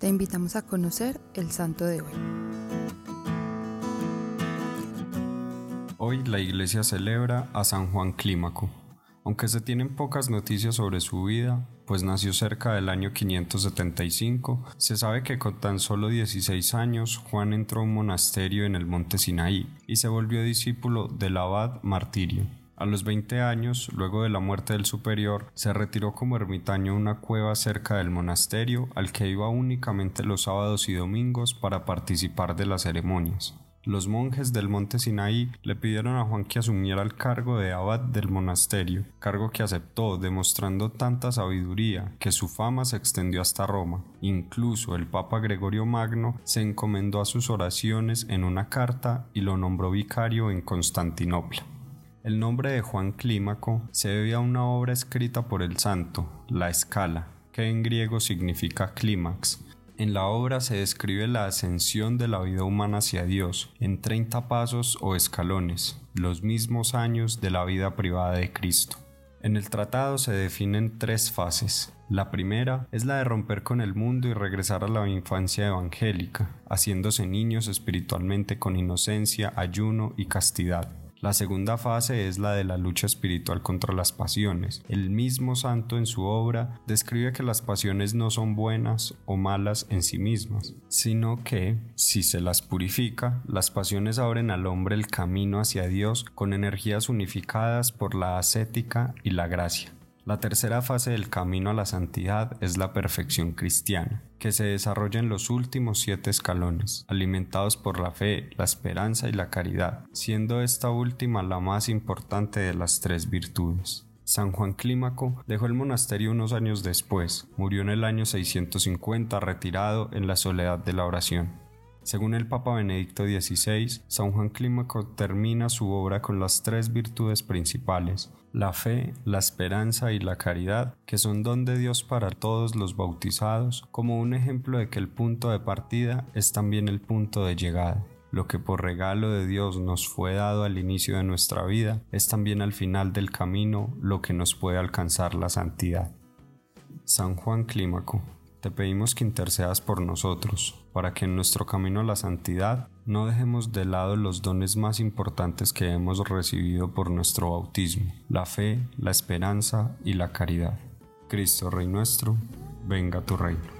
Te invitamos a conocer el santo de hoy. Hoy la iglesia celebra a San Juan Clímaco. Aunque se tienen pocas noticias sobre su vida, pues nació cerca del año 575, se sabe que con tan solo 16 años Juan entró a un monasterio en el monte Sinaí y se volvió discípulo del abad Martirio. A los 20 años, luego de la muerte del superior, se retiró como ermitaño a una cueva cerca del monasterio al que iba únicamente los sábados y domingos para participar de las ceremonias. Los monjes del monte Sinaí le pidieron a Juan que asumiera el cargo de abad del monasterio, cargo que aceptó demostrando tanta sabiduría que su fama se extendió hasta Roma. Incluso el Papa Gregorio Magno se encomendó a sus oraciones en una carta y lo nombró vicario en Constantinopla. El nombre de Juan Clímaco se debe a una obra escrita por el santo, La Escala, que en griego significa clímax. En la obra se describe la ascensión de la vida humana hacia Dios en 30 pasos o escalones, los mismos años de la vida privada de Cristo. En el tratado se definen tres fases. La primera es la de romper con el mundo y regresar a la infancia evangélica, haciéndose niños espiritualmente con inocencia, ayuno y castidad. La segunda fase es la de la lucha espiritual contra las pasiones. El mismo santo en su obra describe que las pasiones no son buenas o malas en sí mismas, sino que, si se las purifica, las pasiones abren al hombre el camino hacia Dios con energías unificadas por la ascética y la gracia. La tercera fase del camino a la santidad es la perfección cristiana, que se desarrolla en los últimos siete escalones, alimentados por la fe, la esperanza y la caridad, siendo esta última la más importante de las tres virtudes. San Juan Clímaco dejó el monasterio unos años después, murió en el año 650 retirado en la soledad de la oración. Según el Papa Benedicto XVI, San Juan Clímaco termina su obra con las tres virtudes principales, la fe, la esperanza y la caridad, que son don de Dios para todos los bautizados, como un ejemplo de que el punto de partida es también el punto de llegada. Lo que por regalo de Dios nos fue dado al inicio de nuestra vida es también al final del camino lo que nos puede alcanzar la santidad. San Juan Clímaco te pedimos que intercedas por nosotros, para que en nuestro camino a la santidad no dejemos de lado los dones más importantes que hemos recibido por nuestro bautismo, la fe, la esperanza y la caridad. Cristo Rey nuestro, venga tu reino.